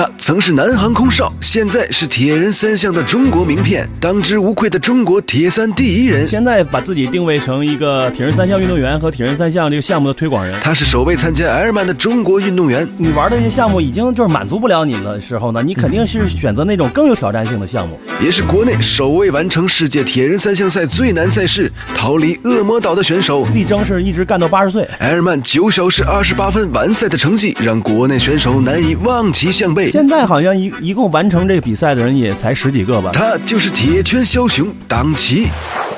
他曾是南航空少，现在是铁人三项的中国名片，当之无愧的中国铁三第一人。现在把自己定位成一个铁人三项运动员和铁人三项这个项目的推广人。他是首位参加埃尔曼的中国运动员。你玩的这些项目已经就是满足不了你的时候呢，你肯定是选择那种更有挑战性的项目。也是国内首位完成世界铁人三项赛最难赛事——逃离恶魔岛的选手，力争是一直干到八十岁。埃尔曼九小时二十八分完赛的成绩，让国内选手难以望其项背。现在好像一一共完成这个比赛的人也才十几个吧。他就是铁拳枭雄党旗，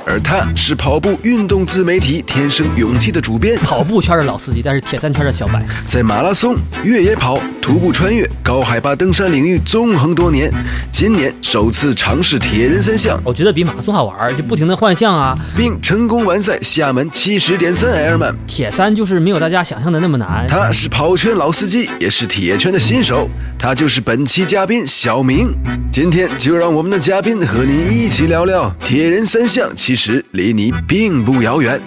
而他是跑步运动自媒体《天生勇气》的主编。跑步圈的老司机，但是铁三圈的小白，在马拉松、越野跑、徒步穿越、高海拔登山领域纵横多年，今年首次尝试铁人三项，我觉得比马拉松好玩，就不停的换项啊。并成功完赛厦门七十点三埃尔曼。铁三就是没有大家想象的那么难。他是跑圈老司机，也是铁圈的新手，他就是本期嘉宾小明。今天就让我们的嘉宾和您一起聊聊铁人三项，其其实离你并不遥远。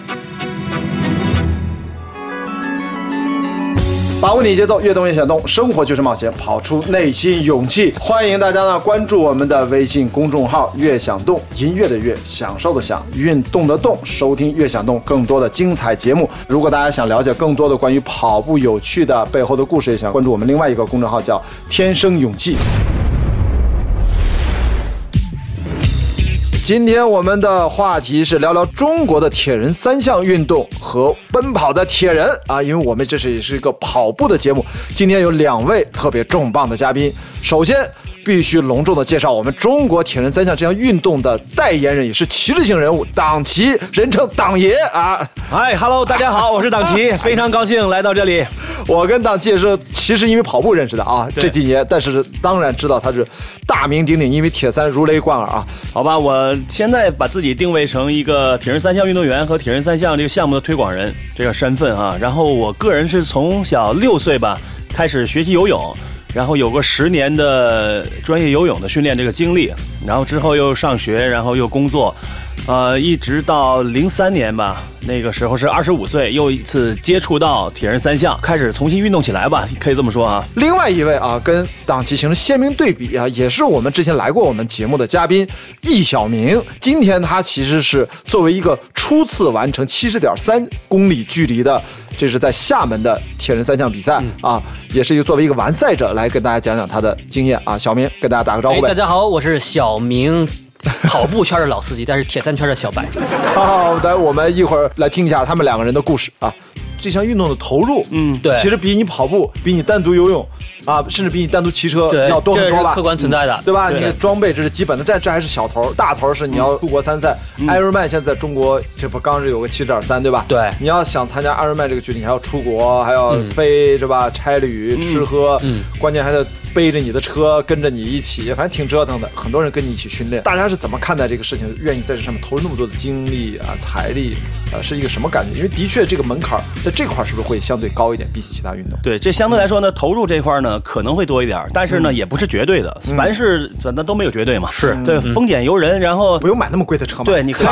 把握你节奏，越动越想动，生活就是冒险，跑出内心勇气。欢迎大家呢关注我们的微信公众号“越想动”，音乐的乐，享受的享，运动的动，收听“越想动”更多的精彩节目。如果大家想了解更多的关于跑步有趣的背后的故事，也想关注我们另外一个公众号叫“天生勇气”。今天我们的话题是聊聊中国的铁人三项运动和奔跑的铁人啊，因为我们这是也是一个跑步的节目。今天有两位特别重磅的嘉宾，首先必须隆重的介绍我们中国铁人三项这项运动的代言人，也是旗帜性人物党旗，人称党爷啊。嗨，Hello，大家好，我是党旗，非常高兴来到这里。我跟党旗也是其实因为跑步认识的啊，这几年，但是当然知道他是大名鼎鼎，因为铁三如雷贯耳啊。好吧，我现在把自己定位成一个铁人三项运动员和铁人三项这个项目的推广人这个身份啊。然后我个人是从小六岁吧开始学习游泳，然后有个十年的专业游泳的训练这个经历，然后之后又上学，然后又工作，呃，一直到零三年吧，那个时候是二十五岁，又一次接触到铁人三项，开始重新运动起来吧，可以这么说啊。另外一位啊，跟党旗形成鲜明对比啊，也是我们之前来过我们节目的嘉宾易小明。今天他其实是作为一个初次完成七十点三公里距离的，这是在厦门的铁人三项比赛、啊，也是一个作为一个完赛者来跟大家讲讲他的经验啊。小明跟大家打个招哎呼，呗。大家好，我是小明，跑步圈的老司机，但是铁三圈的小白。好的，我们一会儿来听一下他们两个人的故事啊。这项运动的投入，嗯对其实比你跑步、比你单独游泳啊，甚至比你单独骑车，要多很多吧？客观存在的，对吧？对你的装备这是基本的，这这还是小头，大头是你要出国参赛。艾瑞曼现在在中国，这不刚是有个七十点三，对吧？对你要想参加艾瑞曼这个距离，你还要出国，还要飞，是吧？差旅、吃喝，嗯关键还得背着你的车跟着你一起，反正挺折腾的。很多人跟你一起训练，大家是怎么看待这个事情？愿意在这上面投入那么多的精力啊、财力啊，是一个什么感觉？因为的确这个门槛在这块儿是不是会相对高一点，比起其他运动？对，这相对来说呢，投入这块儿呢可能会多一点儿，但是呢也不是绝对的，凡是反正都没有绝对嘛。是对，丰俭由人，然后不用买那么贵的车嘛。对，你可以。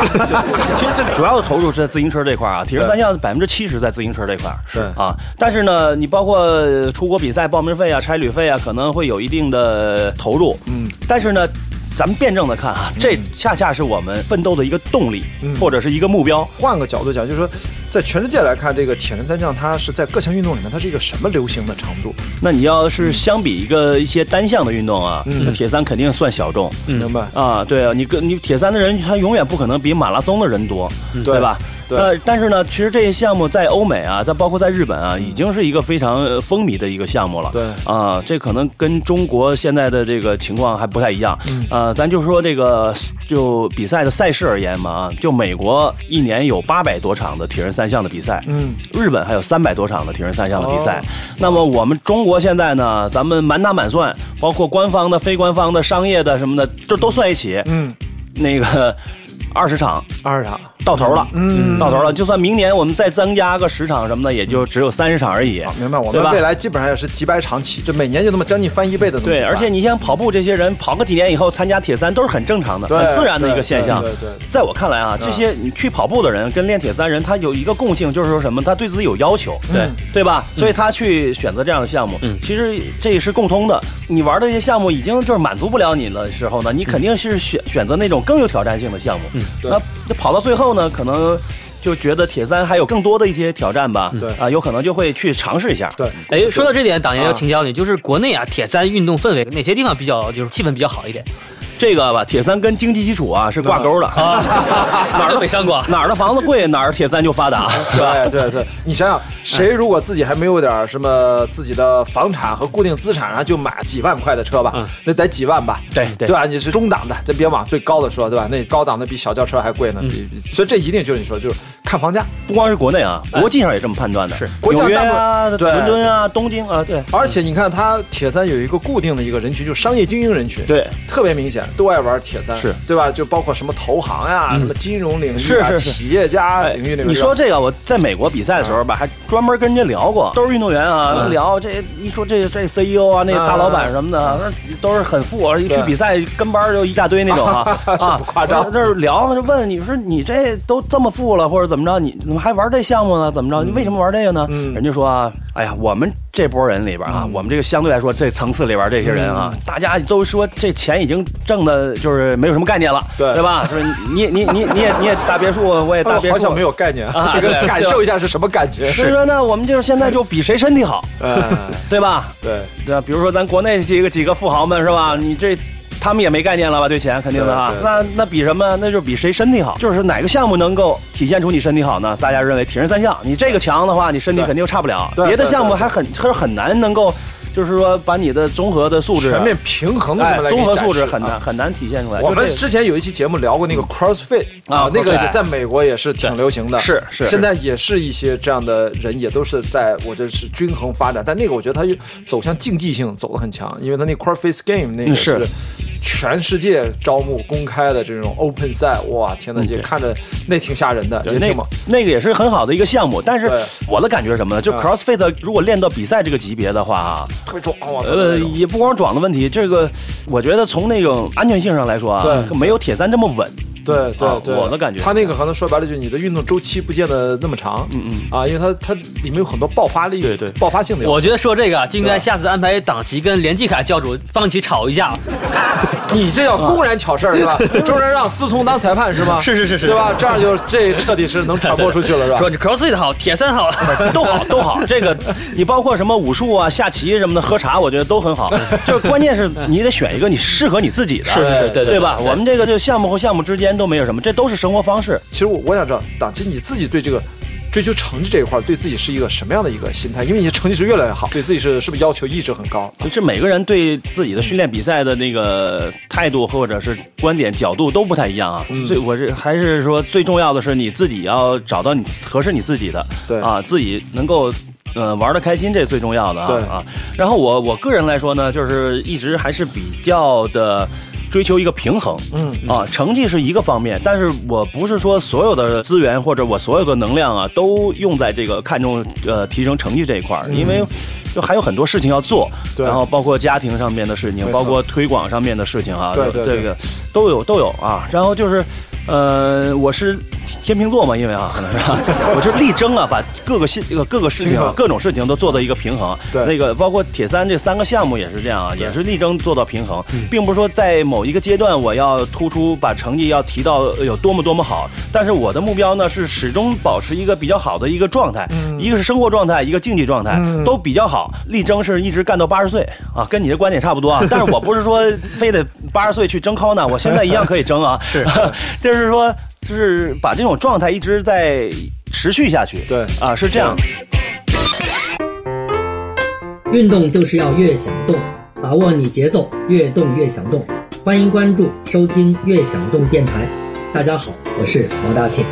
其实这主要的投入是在自行车这块儿啊，铁人三项百分之七十在自行车这块儿是啊。但是呢，你包括呃出国比赛报名费啊、差旅费啊，可能会有一定的投入。嗯，但是呢。咱们辩证的看啊，这恰恰是我们奋斗的一个动力，嗯或者是一个目标。换个角度讲，就是说，在全世界来看，这个铁人三项它是在各项运动里面，它是一个什么流行的程度？那你要是相比一个一些单项的运动啊，嗯那铁三肯定算小众。明白？啊，对啊，你跟你铁三的人，他永远不可能比马拉松的人多，对吧？对呃，但是呢，其实这些项目在欧美啊，在包括在日本啊，已经是一个非常呃风靡的一个项目了。对啊，这可能跟中国现在的这个情况还不太一样。嗯呃，咱就说这个就比赛的赛事而言嘛啊，就美国一年有八百多场的铁人三项的比赛，嗯，日本还有三百多场的铁人三项的比赛。哦那么我们中国现在呢，咱们满打满算，包括官方的、非官方的、商业的什么的，这都算一起，嗯，那个二十场二十场到头了，嗯到头了。就算明年我们再增加个十场什么的，也就只有三十场而已。啊，明白？我们未来基本上也是几百场起，就每年就那么将近翻一倍的对，而且你像跑步这些人，跑个几年以后参加铁三都是很正常的、很自然的一个现象。对对对对在我看来啊，这些你去跑步的人跟练铁三人，他有一个共性，就是说什么？他对自己有要求，对对吧？所以他去选择这样的项目，嗯其实这也是共通的。你玩的这些项目已经就是满足不了你的时候呢，你肯定是选选择那种更有挑战性的项目。嗯那那跑到最后呢，可能就觉得铁三还有更多的一些挑战吧。对啊，有可能就会去尝试一下。对，哎，说到这点，党爷要啊请教你，就是国内啊铁三运动氛围哪些地方比较就是气氛比较好一点？这个吧，铁三跟经济基础啊是挂钩的啊，哪儿都没上过。哪儿的房子贵，哪儿铁三就发达，是吧？对对对，你想想，谁如果自己还没有点什么自己的房产和固定资产，然后就买几万块的车吧，嗯那得几万吧？对对对吧？你是中档的，咱别往最高的说，对吧？那高档的比小轿车还贵呢，所以这一定就是你说，就是看房价。不光是国内啊，国际上也这么判断的。是纽约啊、伦敦啊、东京啊，对而且你看，它铁三有一个固定的一个人群，就是商业精英人群，对，特别明显，都爱玩铁三，是对吧？就包括什么投行呀、什么金融领域啊、是是是企业家领域那个。你说这个，我在美国比赛的时候吧，还专门跟人家聊过，都是运动员啊，嗯聊这一说这这 CEO 啊，那大老板什么的，那都是很富，一去比赛跟班就一大堆那种啊 啊，不夸张这是聊就问你说你这都这么富了，或者怎么着，你怎么还玩这项目呢？怎么着？你为什么玩这个呢？嗯人家说啊，哎呀，我们这波人里边啊，我们这个相对来说这层次里边这些人啊，嗯大家都说这钱已经挣的就是没有什么概念了，对对吧？说你你你你也你也大别墅，我也大别墅，好像没有概念，啊这个感受一下是什么感觉？所以说呢，我们就是现在就比谁身体好，嗯，对吧？对。对吧？比如说咱国内几个几个富豪们是吧？你这。他们也没概念了吧？对钱肯定的啊对。对那那比什么？那就是比谁身体好。就是哪个项目能够体现出你身体好呢？大家认为铁人三项，你这个强的话，你身体肯定差不了。别的项目还很是很难能够，就是说把你的综合的素质啊、全面平衡哎综合素质很难啊很难体现出来。我们之前有一期节目聊过那个 CrossFit 啊那个在美国也是挺流行的，是是现在也是一些这样的人，也都是在我这是均衡发展，但那个我觉得他就走向竞技性走得很强，因为他那 CrossFit Game 那个是全世界招募公开的这种 Open 赛，哇天呐，嗯对也看着那挺吓人的，对那也挺猛。那个也是很好的一个项目，但是我的感觉是什么呢？就嗯 CrossFit 如果练到比赛这个级别的话啊，特别壮，哇呃，也不光壮的问题，这个我觉得从那种安全性上来说啊，对没有铁三这么稳。啊对对对，我的感觉他那个可能说白了就是你的运动周期不见得那么长，嗯嗯，啊，因为它它里面有很多爆发力，对对爆发性的。我觉得说这个啊就应该下次安排党旗跟连继凯教主放起吵一架。你这叫公然挑事儿是吧？中间让思聪当裁判是吗？是是是是对吧？这样就这彻底是能传播出去了是吧？说你 CrossFit 好，铁三好，都好，都好。这个你包括什么武术啊、下棋什么的，喝茶，我觉得都很好。就是关键是你得选一个你适合你自己的，是是是对对对吧？我们这个就项目和项目之间都没有什么，这都是生活方式。其实我我想知道，党其实你自己对这个追求成绩这一块儿，对自己是一个什么样的一个心态？因为你的成绩是越来越好，对自己是是不是要求一直很高？就是每个人对自己的训练比赛的那个态度或者是观点角度都不太一样啊。嗯所以我这还是说最重要的是你自己要找到你合适你自己的，对啊，自己能够。呃，玩的开心，这是最重要的啊啊！然后我我个人来说呢，就是一直还是比较的追求一个平衡，嗯啊，成绩是一个方面，但是我不是说所有的资源或者我所有的能量啊都用在这个看重呃提升成绩这一块儿，因为就还有很多事情要做，嗯对。然后包括家庭上面的事情包括推广上面的事情啊，对对对。这个都有都有啊。然后就是，呃，我是天秤座嘛，因为啊，可能是吧，我是力争啊，把各个信各个事情各种事情都做到一个平衡。对。那个包括铁三这三个项目也是这样啊，也是力争做到平衡，嗯。并不是说在某一个阶段我要突出把成绩要提到有多么多么好，但是我的目标呢是始终保持一个比较好的一个状态，嗯。一个是生活状态，一个竞技状态，都比较好，力争是一直干到八十岁。啊，跟你的观点差不多啊，但是我不是说非得八十岁去争 call 呢，我现在一样可以争啊，是，就是说就是把这种状态一直在持续下去，对啊，是这样。运动就是要越想动，把握你节奏，越动越想动。欢迎关注收听“越想动”电台。大家好，我是毛大庆。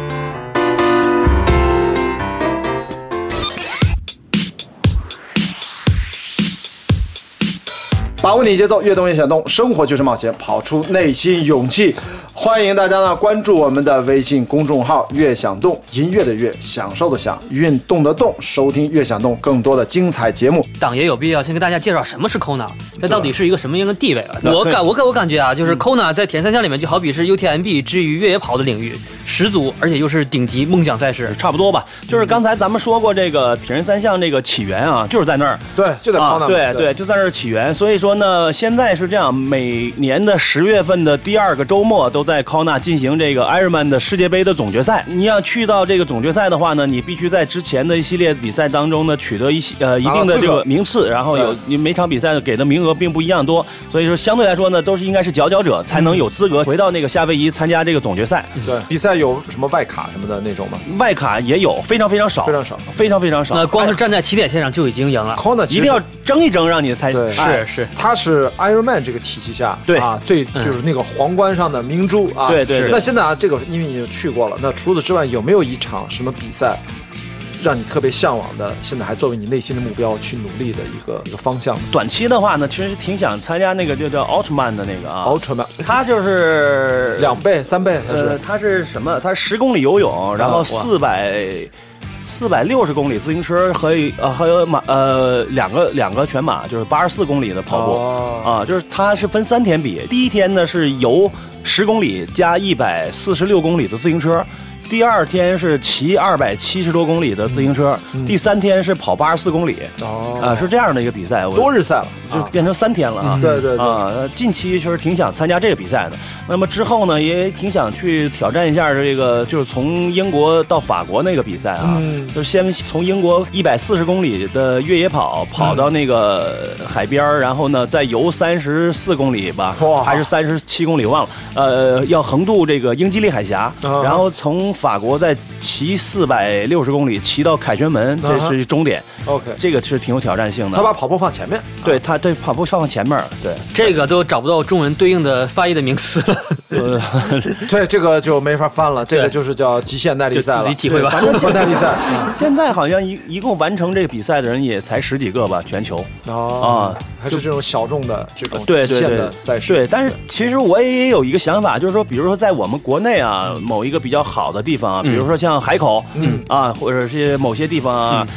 把握你节奏，越动越想动，生活就是冒险，跑出内心勇气。欢迎大家呢关注我们的微信公众号“越想动”，音乐的乐，享受的享，运动的动，收听越想动更多的精彩节目。党也有必要先给大家介绍什么是 Kona，这到底是一个什么样的地位啊？我感我感我感觉啊，就是 Kona 在铁人三项里面就好比是 UTMB 之于越野跑的领域，十足，而且又是顶级梦想赛事。差不多吧，就是刚才咱们说过这个铁人三项这个起源啊，就是在那儿。对，就在啊康，纳、对对，就在那儿起源。所以说呢，现在是这样，每年的十月份的第二个周末都在 Kona 进行这个 Ironman 的世界杯的总决赛。你要去到这个总决赛的话呢，你必须在之前的一系列比赛当中呢取得一些呃一定的这个名次，然后有你每场比赛给的名额并不一样多，所以说相对来说呢，都是应该是佼佼者才能有资格回到那个夏威夷参加这个总决赛。对比赛有什么外卡什么的那种吗？外卡也有，非常非常少，非常少非常非常少。那光是站在起点线上就已经赢了。Kona 一定要争一争，让你猜是是，他是 Ironman 这个体系下，对啊，最就是那个皇冠上的明珠啊。对对对那现在啊，这个因为你去过了，那除此之外，有没有一场什么比赛让你特别向往的，现在还作为你内心的目标去努力的一个一个方向短期的话呢，其实挺想参加那个就叫奥特曼的那个啊，？Ultraman 它就是两倍、三倍还呃，是？它是什么？它十公里游泳，然后四百四百六十公里自行车和一呃还有马呃两个两个全马，就是八十四公里的跑步、哦啊，就是它是分三天比，第一天呢是游十公里加一百四十六公里的自行车。第二天是骑二百七十多公里的自行车，第三天是跑八十四公里，嗯哦啊，是这样的一个比赛。我多日赛了，啊就变成三天了啊！对对对啊，近期确实挺想参加这个比赛的。那么之后呢，也挺想去挑战一下这个，就是从英国到法国那个比赛啊。嗯就是先从英国一百四十公里的越野跑跑到那个海边儿然后呢再游三十四公里吧哇，还是三十七公里忘了。呃，要横渡这个英吉利海峡，啊然后从法国在骑四百六十公里骑到凯旋门，这啊是终点。OK，这个是挺有挑战性的。他把跑步放前面，对他对跑步放前面儿，对，这个都找不到中文对应的翻译的名词了。呃，对这个就没法翻了，这个就是叫极限耐力赛了，就自己体会吧综合耐力赛。现在好像一一共完成这个比赛的人也才十几个吧，全球。哦啊，还是这种小众的这种对对对极限的，赛事。对，但是其实我也有一个想法，就是说，比如说在我们国内啊，某一个比较好的地方啊，比如说像海口，嗯啊，或者是某些地方啊。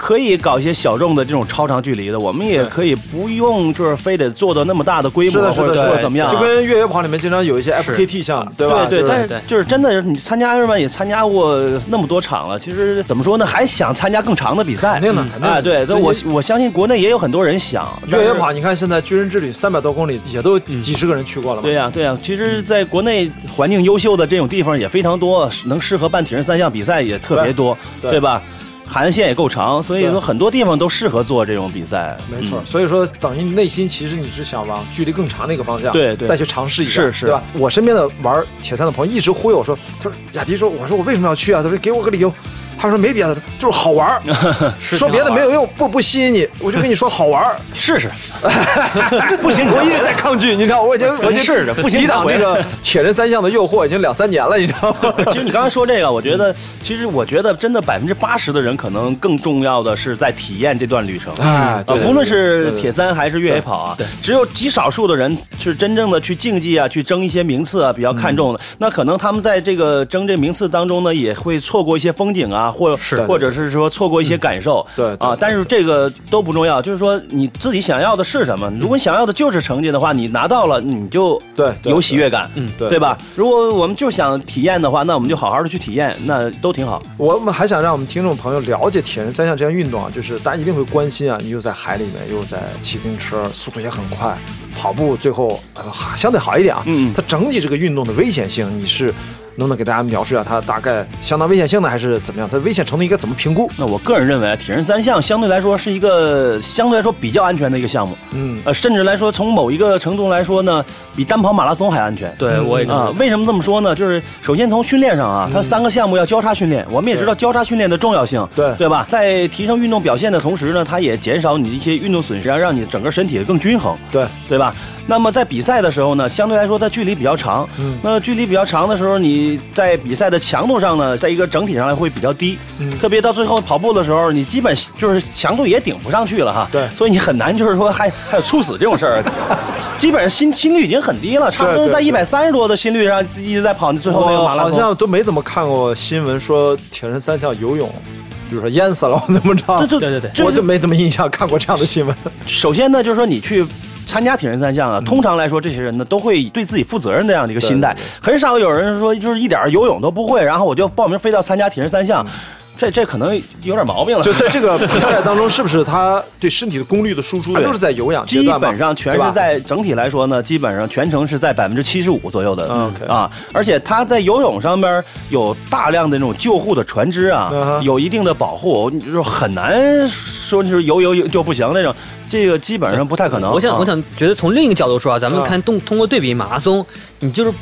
可以搞一些小众的这种超长距离的，我们也可以不用就是非得做到那么大的规模，或者或者怎么样啊，就跟越野跑里面经常有一些是 FKT 项目，对吧？对对，但是就是真的，你参加日本也参加过那么多场了，其实怎么说呢，还想参加更长的比赛。肯定的，肯定的。啊，对，我我相信国内也有很多人想越野。跑，你看现在巨人之旅三百多公里，也都嗯几十个人去过了嘛。对呀、对呀、其实，在国内环境优秀的这种地方也非常多，能适合办铁人三项比赛也特别多，对对吧？海岸线也够长，所以说很多地方都适合做这种比赛。没错，嗯所以说等于你内心其实你是想往距离更长的一个方向，对对再去尝试一下，是是对吧？我身边的玩铁三的朋友一直忽悠我说，他说雅迪说，我说我为什么要去啊？他说给我个理由。他说没别的，就是好玩儿 说别的没有用，不不吸引你，我就跟你说好玩儿 试试，不行，我一直在抗拒，你知道，我已经我已经试试不行抵挡这个铁人三项的诱惑已经两三年了，你知道吗？其实你刚才说这个，我觉得，其实我觉得真的百分之八十的人，可能更重要的是在体验这段旅程。啊无论是铁三还是越野跑啊，只有极少数的人是真正的去竞技啊，去争一些名次啊，比较看重的。嗯那可能他们在这个争这名次当中呢，也会错过一些风景啊，或是或者是说错过一些感受。对对啊，但是这个都不重要，就是说你自己想要的是什么。如果你想要的就是成绩的话，你拿到了你就对对有喜悦感，嗯对对吧？如果我们就想体验的话，那我们就好好的去体验，那都挺好。我们还想让我们听众朋友了解铁人三项这项运动啊，就是大家一定会关心啊，你又在海里面，又在骑自行车，速度也很快，跑步最后呃相对好一点啊。嗯它整体这个运动的危险性，你是能不能给大家描述一下它大概相当危险性呢，还是怎么样？它危险程度应该怎么评估？那我个人认为，铁人三项相对来说是一个相对来说比较安全的一个项目，嗯，呃，甚至来说从某一个程度来说呢，比单跑马拉松还安全。对，我也知道，为什么这么说呢？就是首先从训练上啊，它三个项目要交叉训练，我们也知道交叉训练的重要性，对对吧？在提升运动表现的同时呢，它也减少你的一些运动损失，让你整个身体更均衡。对，对吧？那么在比赛的时候呢，相对来说它距离比较长，嗯那距离比较长的时候，你你在比赛的强度上呢，在一个整体上来会比较低，嗯特别到最后跑步的时候，你基本就是强度也顶不上去了哈。对所以你很难就是说还还有猝死这种事儿，基本上心心率已经很低了，差不多在一百三十多的心率上一直在跑最后那个我马拉松。好像都没怎么看过新闻说铁人三项游泳，比如说淹死了怎么着，对对对对我就没怎么印象看过这样的新闻。首先呢，就是说你去。参加铁人三项啊，通常来说，这些人呢都会对自己负责任这样的一个心态，很少有人说就是一点游泳都不会，然后我就报名非要参加铁人三项，这这可能有点毛病了。就在这个比赛当中，是不是他对身体的功率的输出对都是在有氧阶基段吗本上全是在整体来说呢，基本上全程是在百分之七十五左右的嗯，OK 啊，而且他在游泳上边有大量的那种救护的船只啊嗯哼，有一定的保护，就是很难说就是游游游就不行那种，这个基本上不太可能。我想，啊我想觉得从另一个角度说啊，咱们啊看动通过对比马拉松，你就是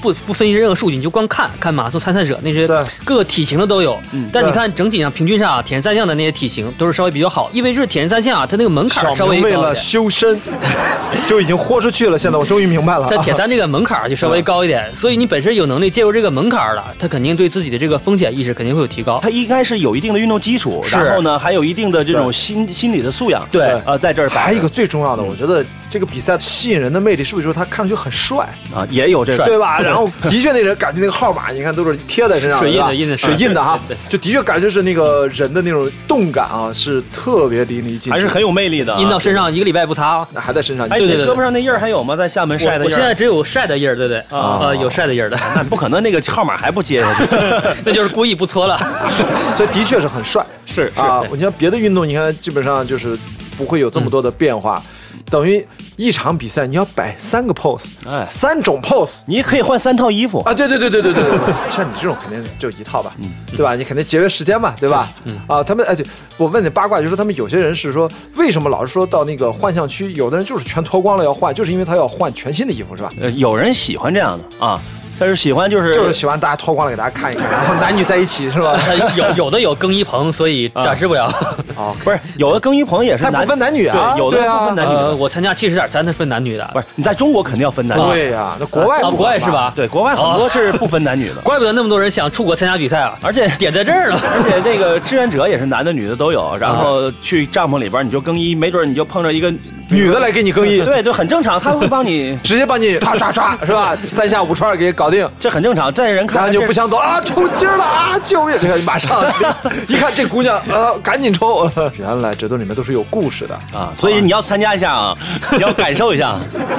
不不分析任何数据，你就光看看马拉松参赛者那些对各个体型的都有。嗯但是你看整体上平均上啊，铁人三项的那些体型都是稍微比较好，因为就是铁人三项啊，它那个门槛稍微明为了。修身，就已经豁出去了。现在我终于明白了，在铁三这个门槛就稍微高一点，所以你本身有能力介入这个门槛了，他肯定对自己的这个风险意识肯定会有提高。他应该是有一定的运动基础，然后呢还有一定的这种心心理的素养，对呃，在这儿摆还有一个最重要的，我觉得这个比赛吸引人的魅力，是不是就是他看上去很帅，啊也有这个对吧？然后的确那人感觉那个号码，你看都是贴在身上，水印的印的水印的哈 就的确感觉是那个人的那种动感啊，是特别淋漓尽致，还是很有魅力的啊，印到身上一个礼拜不擦啊。那还在身上。哎，对对对你胳膊上那印儿还有吗？在厦门晒的印儿我我现在只有晒的印儿，对对，啊，有晒的印儿的，那不可能，那个号码还不接下去。那就是故意不搓了。所以的确是很帅。是啊，你像别的运动，你看基本上就是不会有这么多的变化，等于一场比赛你要摆三个 pose，哎三种 pose。你可以换三套衣服啊，对对对对对对对，像你这种肯定就一套吧，对吧？你肯定节约时间嘛，对吧？啊，他们哎，对我问你八卦，就是说他们有些人是说，为什么老是说到那个幻象区，有的人就是全脱光了要换，就是因为他要换全新的衣服，是吧？呃，有人喜欢这样的啊，但是喜欢就是就是喜欢大家脱光了给大家看一看，然后男女在一起，是吧？呃 有 有的有更衣棚，所以展示不了。哦，不是有的更衣棚也是男他不分男女啊对，有的不分男女我参加七十点三，它分男女的，不是你在中国肯定要分男女，对呀，那国外国外是？吧？对，国外很多是不分男女的，怪不得那么多人想出国参加比赛啊，而且点在这儿呢。而且这个志愿者也是男的女的都有，然后去帐篷里边你就更衣，没准你就碰着一个女的来给你更衣，对就，很正常，他会帮你，直接帮你唰唰唰是吧？三下五除二给搞定。这很正常，在人看然后来就不想走啊，抽筋了啊！救命！马上 一看这姑娘，呃，赶紧抽。原来这都里面都是有故事的。啊，所以你要参加一下啊，你要感受一下。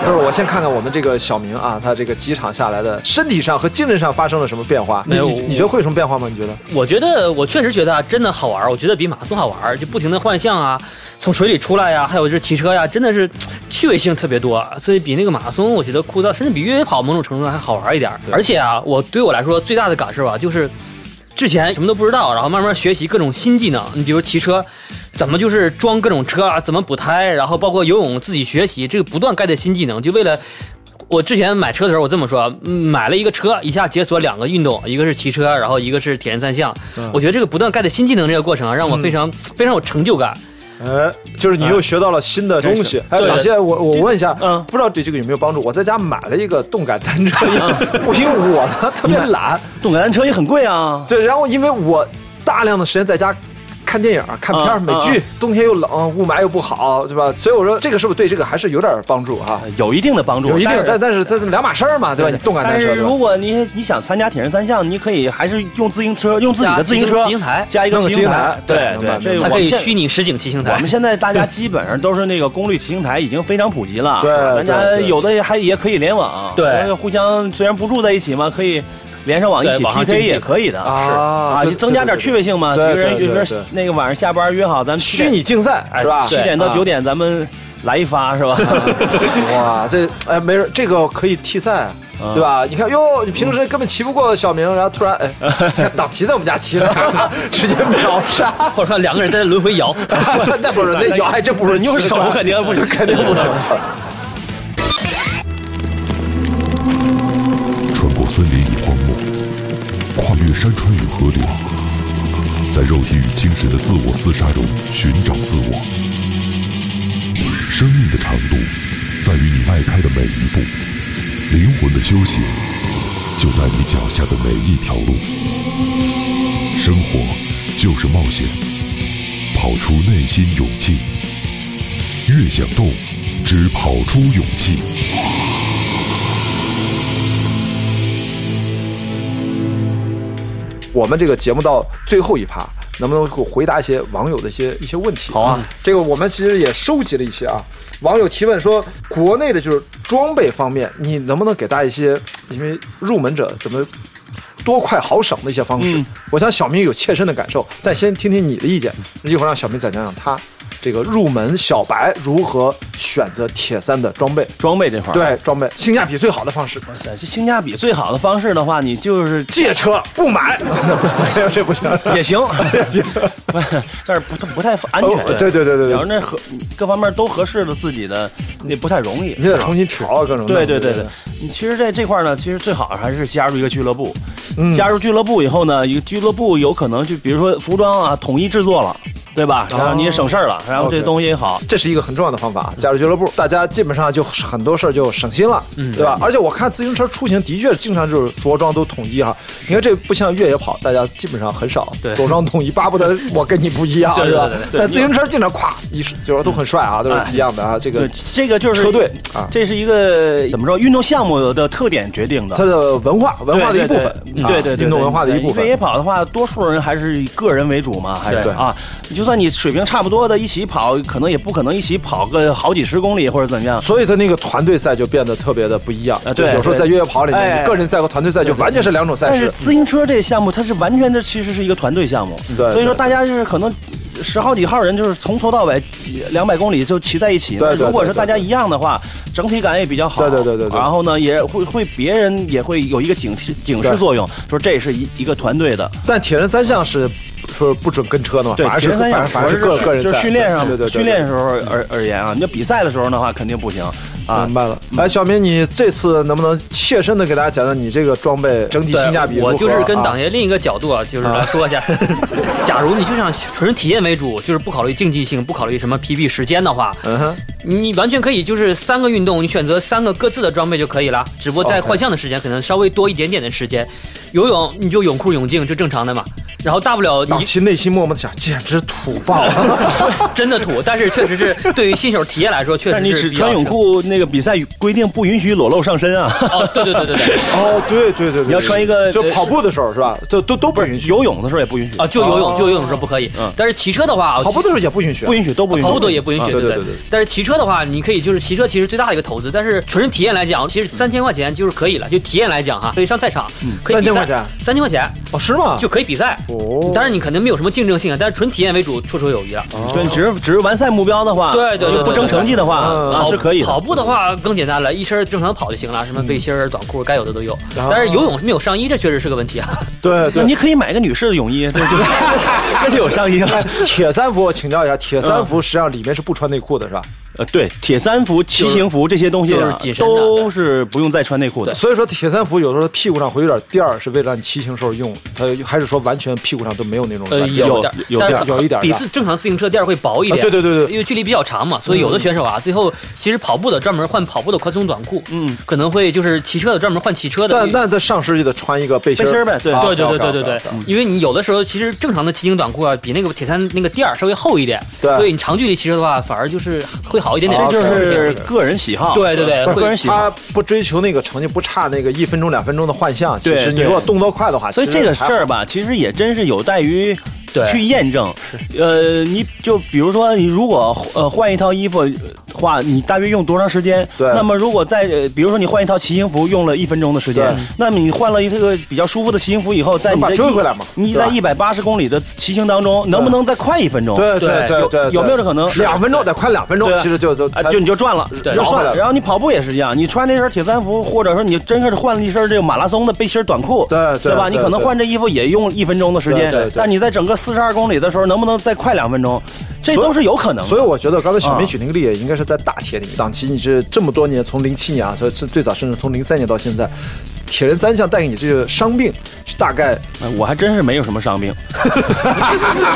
不是，我先看看我们这个小明啊，他这个几场下来的身体上和精神上发生了什么变化？没有你你觉得会有什么变化吗？你觉得？我觉得我确实觉得啊，真的好玩。我觉得比马拉松好玩，就不停的换向啊，从水里出来呀，还有就是骑车呀，真的是趣味性特别多。所以比那个马拉松，我觉得枯燥，甚至比越野跑某种程度上还好玩一点儿。而且啊，我对我来说最大的感受啊，就是之前什么都不知道，然后慢慢学习各种新技能。你比如骑车，怎么就是装各种车啊，怎么补胎，然后包括游泳自己学习，这个不断 get 新技能，就为了。我之前买车的时候，我这么说，嗯买了一个车，一下解锁两个运动，一个是骑车，然后一个是铁人三项。我觉得这个不断 get 新技能这个过程啊，让我非常、非常有成就感。哎，就是你又学到了新的东西。哎，对党现我我问一下，嗯不知道对这个有没有帮助？我在家买了一个动感单车，我因为我呢特别懒，动感单车也很贵啊，对，然后因为我大量的时间在家。看电影、看片美剧嗯，冬天又冷，雾霾又不好，对吧？所以我说这个是不是对这个还是有点帮助哈？有一定的帮助，有一定，但但但是这两码事儿嘛，对吧？你动感单车，但是如果你你想参加铁人三项，你可以还是用自行车，用自己的自行车骑行台加一个骑行台对对这明白它可以虚拟实景骑行台。我们现在大家基本上都是那个功率骑行台，已经非常普及了。对大家对对有的还也可以联网，对那个互相虽然不住在一起嘛，可以连上网一起 PK 也可以的，啊是啊，对就增加点趣味性嘛。几对个人，对对比如说那个晚上下班约好，咱们虚拟竞赛哎是吧？七点到啊九点咱们来一发是吧？哇，这哎没事，这个可以替赛，嗯对吧？你看哟，你平时根本骑不过小明，然后突然哎，你看党旗在我们家骑了，直接秒杀。或者说两个人在轮回摇，那不是，那摇还真不是，你用手肯定不是，肯定不是。穿过森林与荒漠，跨越山川与河流，在肉体与精神的自我厮杀中寻找自我。生命的长度在于你迈开的每一步，灵魂的修行就在你脚下的每一条路。生活就是冒险，跑出内心勇气。越想动，只跑出勇气。我们这个节目到最后一趴，能不能给我回答一些网友的一些一些问题？好啊，这个我们其实也收集了一些啊。网友提问说，国内的就是装备方面，你能不能给大家一些，因为入门者怎么多快好省的一些方式？嗯我想小明有切身的感受，但先听听你的意见，一会儿让小明再讲讲他这个入门小白如何选择铁三的装备。装备这块儿，对，装备。性价比最好的方式，哇塞，这性价比最好的方式的话，你就是借车不买，这这不行。也行，但是不不太安全。哦对对对对对。要是那合各方面都合适的自己的，那不太容易。你得重新调啊，各种对对对对，你其实在这块儿呢，其实最好还是加入一个俱乐部。嗯。加入俱乐部以后呢，一个俱乐部有可能就比如说服装啊统一制作了，对吧？然后你也省事儿了，然后这东西也好。这是一个很重要的方法。加入俱乐部，大家基本上就很多事儿就省心了，对吧？而且我看自行车出行的确经常就是着装都统一哈。你看这不像越野跑，大家基本上很少对着装统一，巴不得我跟你不一样，是吧但自行车经常咵一就是都很帅啊，都是一样的啊。这个，这个就是车队啊这是一个怎么说？运动项目的特点决定的。它的文化文化的一部分，啊对对对，运动文化的一部分越。野跑的话，多数人还是以个人为主嘛，还是对啊，你就算你水平差不多的，一起跑，可能也不可能一起跑个好几十公里或者怎么样。所以他那个团队赛就变得特别的不一样啊对有时候在越野跑里面，哎你个人赛和团队赛就完全是两种赛事。但是自行车这个项目，它是完全的，其实是一个团队项目。对所以说大家就是可能十好几号人，就是从头到尾两百公里就骑在一起。对对对如果是大家一样的话，整体感也比较好。对对对对对然后呢，也会会别人也会有一个警示警示作用，说这是一一个团队的。但铁人三项是说不准跟车的嘛，对，反而是铁人三项反而反而是就是个个人赛。训练上，对对训练时候而而言啊，你要比赛的时候的话，肯定不行啊明。白了。哎，小明，你这次能不能切身的给大家讲讲你这个装备整体性价比？我就是跟啊党爷另一个角度啊，就是来说一下，假如你就想纯体验为主，就是不考虑竞技性，不考虑什么 PB 时间的话，嗯哼，你完全可以就是三个运动，你选择三个各自的装备就可以了，只不过在换项的时间可能稍微多一点点的时间。游泳你就泳裤泳镜，就正常的嘛。然后大不了你党旗内心默默的想，简直土爆了。真的土，但是确实是对于新手体验来说，确但你只实是比较穿泳裤，那个比赛规定不允许裸露上身啊。哦，对对对对对。哦，对对对对，你要穿一个就跑步的时候是吧？都都都不允许，游泳的时候也不允许啊，就游泳，哦就游泳的时候不可以。嗯但是骑车的话，跑步的时候也不允许啊，不允许，都不允许。跑步的也不允许，对啊对对对对但是骑车的话，你可以就是骑车，其实最大的一个投资，但是纯体验来讲，其实三千块钱就是可以了，就体验来讲哈，可以上赛场，可以比赛3000块钱，三千块钱哦，是吗？就可以比赛。哦，当然你肯定没有什么竞争性啊，但是纯体验为主，绰绰有余了。对，只是只是完赛目标的话，对对对对不争成绩的话，跑是可以。跑步的话更简单了，一身正常跑就行了，什么背心儿、短裤该有的都有。啊但是游泳是没有上衣，这确实是个问题啊。对对。你可以买个女士的泳衣，对对，这就有上衣了。铁三服，我请教一下，铁三服实际上里面是不穿内裤的，是吧？呃，对，铁三服、骑行服这些东西啊就是紧身都是不用再穿内裤的。所以说铁三服有时候屁股上会有点垫儿，是为了让你骑行时候用。它还是说完全屁股上都没有那种呃，软垫儿有点儿，有但是有一点儿比自正常自行车垫儿会薄一点。啊对对对对因为距离比较长嘛，所以有的选手啊，最后其实跑步的专门换跑步的宽松短裤，嗯，可能会就是骑车的专门换骑车的。但那在上身就得穿一个背心背心儿呗对啊对对对对对因为你有的时候其实正常的骑行短裤啊，比那个铁三那个垫儿稍微厚一点，对所以你长距离骑车的话，反而就是会好一点点。啊这就是个人喜好。对对对个人喜好。他不追求那个成绩，不差那个一分钟两分钟的幻象。其实你如果动作快的话，所以这个事儿吧，其实也真是有待于对去验证。呃，你就比如说，你如果呃换一套衣服的话，你大约用多长时间？对那么如果在呃比如说你换一套骑行服用了一分钟的时间，那么你换了一个比较舒服的骑行服以后，在你追回来嘛你在一百八十公里的骑行当中，能不能再快一分钟？对对对对对，有没有这可能两分钟得快两分钟其实就就啊，就你就赚了，对就算了。然后你跑步也是一样，你穿那身铁三服，或者说你真是换了一身这个马拉松的背心短裤，对对吧？对你可能换这衣服也用一分钟的时间但你在整个四十二公里的时候，能不能再快两分钟？这都是有可能的。所以我觉得刚才小明啊举那个例，也应该是在大铁里。党旗你是这么多年，从零七年啊，所以是最早，甚至从零三年到现在，铁人三项带给你这个伤病是大概呃我还真是没有什么伤病。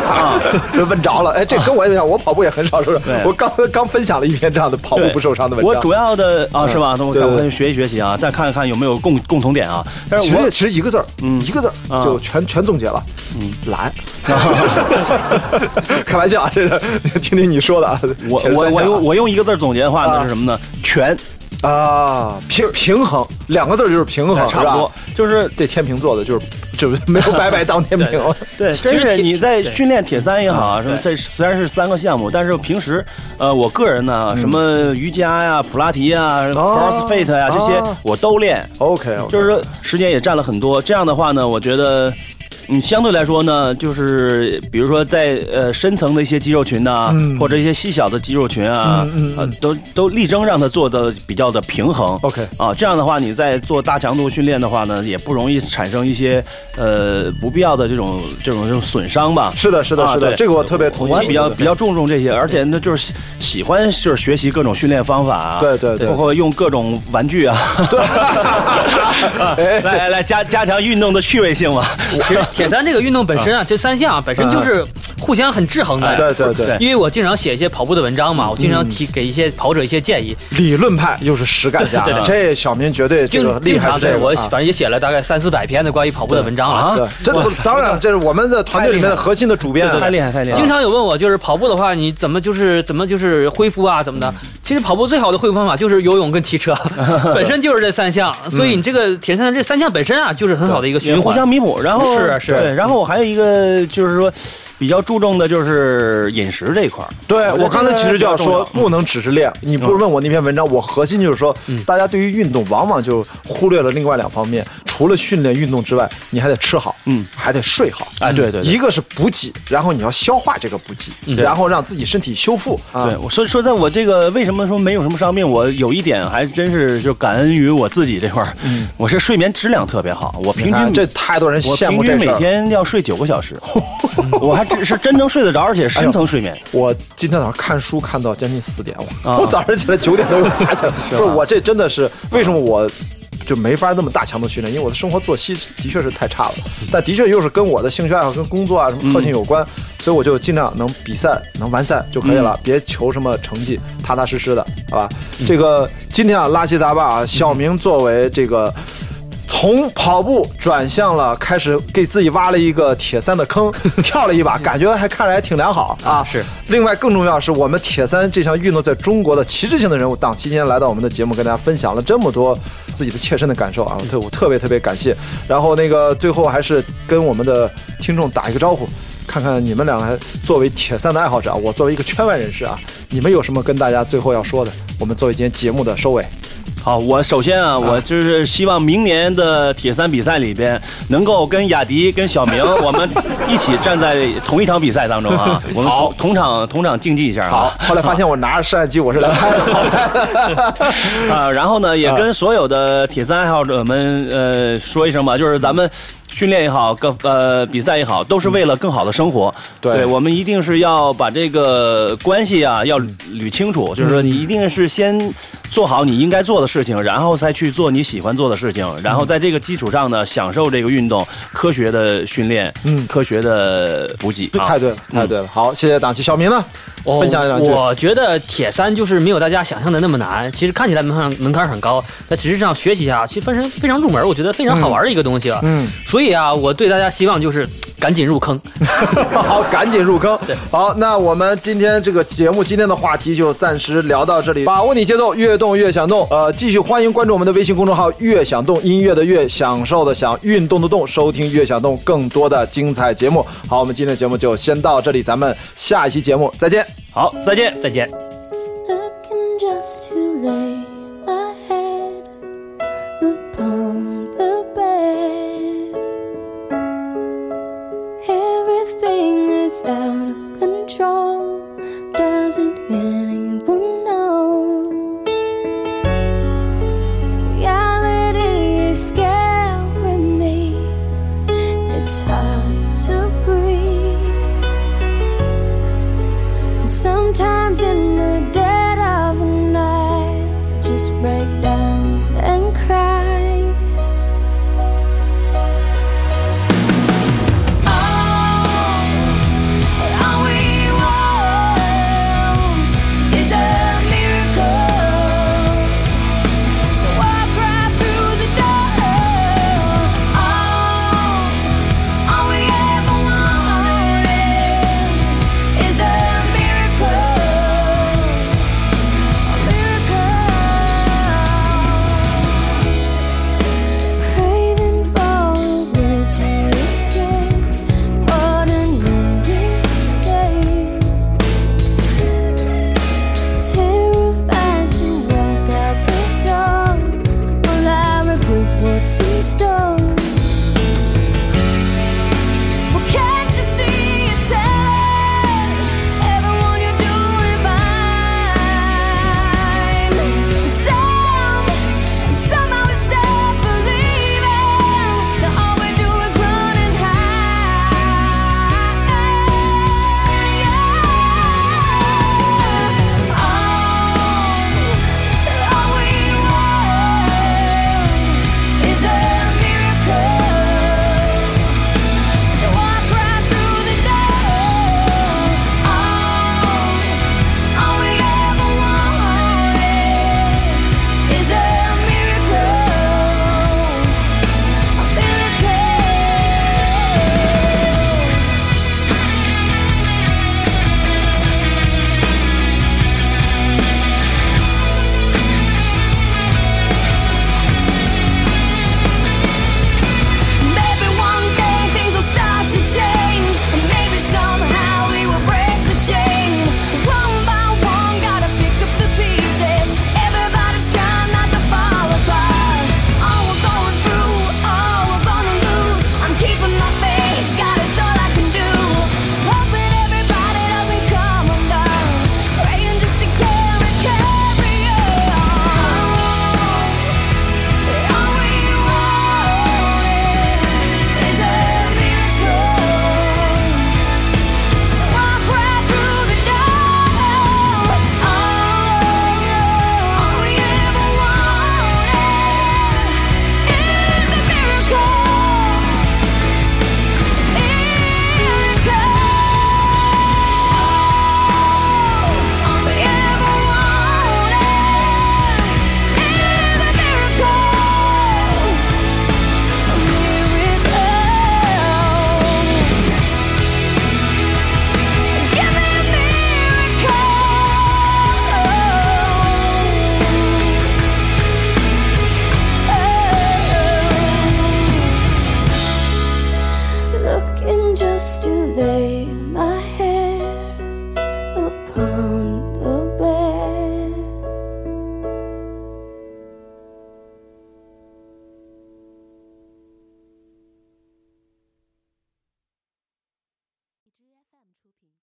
啊，就问着了。哎，这跟我也一样，我跑步也很少受伤对。我刚刚分享了一篇这样的跑步不受伤的文章。我主要的啊，嗯是吧？那我对对赶快学习学习啊，再看看有没有共共同点啊。但是我其实其实一个字儿，嗯一个字儿啊就全全总结了，嗯，懒。开玩笑啊，这是听听你说的啊。我我我用我用一个字儿总结的话是什么呢？全，啊平平衡两个字儿就是平衡，差不多是吧。就是这天平座的，就是就是没有白白当天平。对，其实铁真是你在训练铁三也好什么这虽然是三个项目，但是平时呃，我个人呢，什么瑜伽呀、普拉提呀、CrossFit 呀这些哦我都练，OK，就是时间也占了很多。这样的话呢，我觉得。嗯，相对来说呢，就是比如说在呃深层的一些肌肉群呐、嗯或者一些细小的肌肉群啊，嗯嗯嗯呃都都力争让它做的比较的平衡。OK 啊，这样的话你在做大强度训练的话呢，也不容易产生一些呃不必要的这种这种这种损伤吧。是的，是的，是的，这个我特别同意。我还比较比较注重这些，而且呢，就是喜喜欢就是学习各种训练方法啊，对对对包括用各种玩具啊，哎来来来加加强运动的趣味性嘛。其实 铁三这个运动本身啊，这三项啊本身就是互相很制衡的。对对对，因为我经常写一些跑步的文章嘛，我经常提给一些跑者一些建议。理论派又是实干家。对对，这小明绝对这经个厉害经常对我反正也写了大概三四百篇的关于跑步的文章了。对，真的当然，这是我们的团队里面的核心的主编啊，太厉害太厉害！经常有问我，就是跑步的话，你怎么就是怎么就是恢复啊，怎么的？其实跑步最好的恢复方法就是游泳跟骑车，本身就是这三项，所以你这个铁三这三项本身啊，就是很好的一个循环。互相弥补，然后是是。对，然后我还有一个就是说比较注重的就是饮食这一块儿。对我刚才其实就要说，不能只是练。你不是问我那篇文章，我核心就是说，大家对于运动往往就忽略了另外两方面，除了训练运动之外，你还得吃好，嗯，还得睡好。哎，对对对一个是补给，然后你要消化这个补给，然后让自己身体修复。啊对，我说说，在我这个为什么说没有什么伤病，我有一点还真是就感恩于我自己这块儿，我是睡眠质量特别好，我平均这太多人我羡平均每。天要睡九个小时，我还真是真正睡得着，而且深层睡眠。我今天早上看书看到将近四点，我、啊我早上起来九点多又爬起来，不是我这真的是为什么我就没法那么大强度训练？因为我的生活作息的确是太差了，但的确又是跟我的兴趣爱好、跟工作啊什么特性有关，所以我就尽量能比赛能完赛就可以了，别求什么成绩，踏踏实实的，好吧？这个今天啊，拉稀杂吧啊，小明作为这个。从跑步转向了，开始给自己挖了一个铁三的坑，跳了一把，感觉还看着还挺良好啊。是。另外，更重要是我们铁三这项运动在中国的旗帜性的人物，档期间来到我们的节目，跟大家分享了这么多自己的切身的感受啊，对我特别特别感谢。然后那个最后还是跟我们的听众打一个招呼。看看你们两个作为铁三的爱好者，我作为一个圈外人士啊，你们有什么跟大家最后要说的？我们作为今天节目的收尾，好，我首先啊，我就是希望明年的铁三比赛里边，能够跟雅迪、跟小明，我们一起站在同一场比赛当中啊，我们同同场同场竞技一下啊。后来发现我拿着摄像机，我是来 拍的。啊，然后呢，也跟所有的铁三爱好者们呃说一声吧，就是咱们。训练也好，各呃比赛也好，都是为了更好的生活。对我们一定是要把这个关系啊要捋清楚，就是说你一定是先做好你应该做的事情，然后再去做你喜欢做的事情，然后在这个基础上呢，享受这个运动，科学的训练，嗯科学的补给。啊太对了，太对了。好，谢谢档期。小明呢？我分享一两句。我觉得铁三就是没有大家想象的那么难，其实看起来门槛门槛很高，但实际上学习一下，其实非常非常入门，我觉得非常好玩的一个东西了。嗯，所以啊，我对大家希望就是赶紧入坑。好，赶紧入坑。好，那我们今天这个节目今天的话题就暂时聊到这里。把握你节奏，越动越想动。呃，继续欢迎关注我们的微信公众号“越想动”，音乐的越，享受的享，运动的动，收听“越想动”更多的精彩节目。好，我们今天的节目就先到这里，咱们下一期节目再见。好，再见。再见。